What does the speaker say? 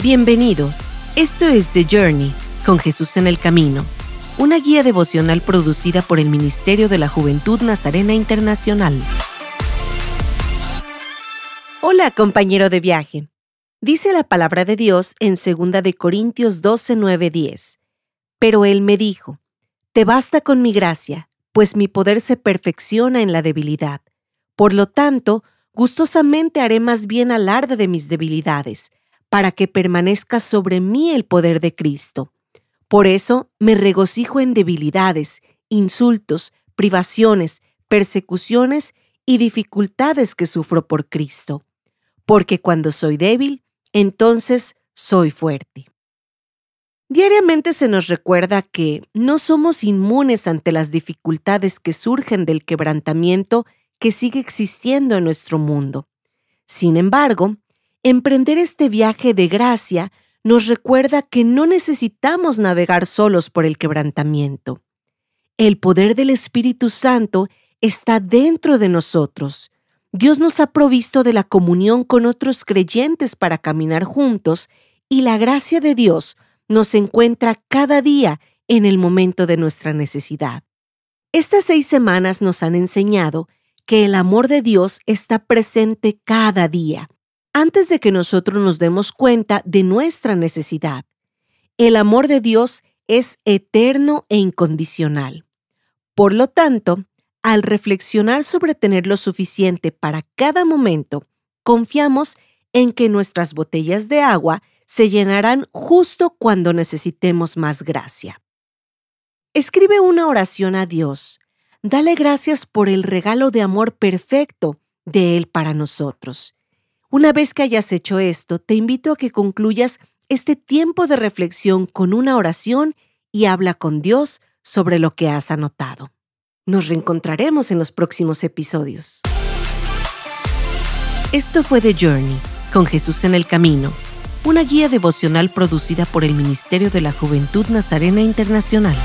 Bienvenido. Esto es The Journey, con Jesús en el Camino, una guía devocional producida por el Ministerio de la Juventud Nazarena Internacional. Hola, compañero de viaje. Dice la palabra de Dios en 2 de Corintios 12, 9, 10. Pero él me dijo, Te basta con mi gracia, pues mi poder se perfecciona en la debilidad. Por lo tanto, gustosamente haré más bien alarde de mis debilidades para que permanezca sobre mí el poder de Cristo. Por eso me regocijo en debilidades, insultos, privaciones, persecuciones y dificultades que sufro por Cristo. Porque cuando soy débil, entonces soy fuerte. Diariamente se nos recuerda que no somos inmunes ante las dificultades que surgen del quebrantamiento que sigue existiendo en nuestro mundo. Sin embargo, Emprender este viaje de gracia nos recuerda que no necesitamos navegar solos por el quebrantamiento. El poder del Espíritu Santo está dentro de nosotros. Dios nos ha provisto de la comunión con otros creyentes para caminar juntos y la gracia de Dios nos encuentra cada día en el momento de nuestra necesidad. Estas seis semanas nos han enseñado que el amor de Dios está presente cada día antes de que nosotros nos demos cuenta de nuestra necesidad. El amor de Dios es eterno e incondicional. Por lo tanto, al reflexionar sobre tener lo suficiente para cada momento, confiamos en que nuestras botellas de agua se llenarán justo cuando necesitemos más gracia. Escribe una oración a Dios. Dale gracias por el regalo de amor perfecto de Él para nosotros. Una vez que hayas hecho esto, te invito a que concluyas este tiempo de reflexión con una oración y habla con Dios sobre lo que has anotado. Nos reencontraremos en los próximos episodios. Esto fue The Journey, con Jesús en el Camino, una guía devocional producida por el Ministerio de la Juventud Nazarena Internacional.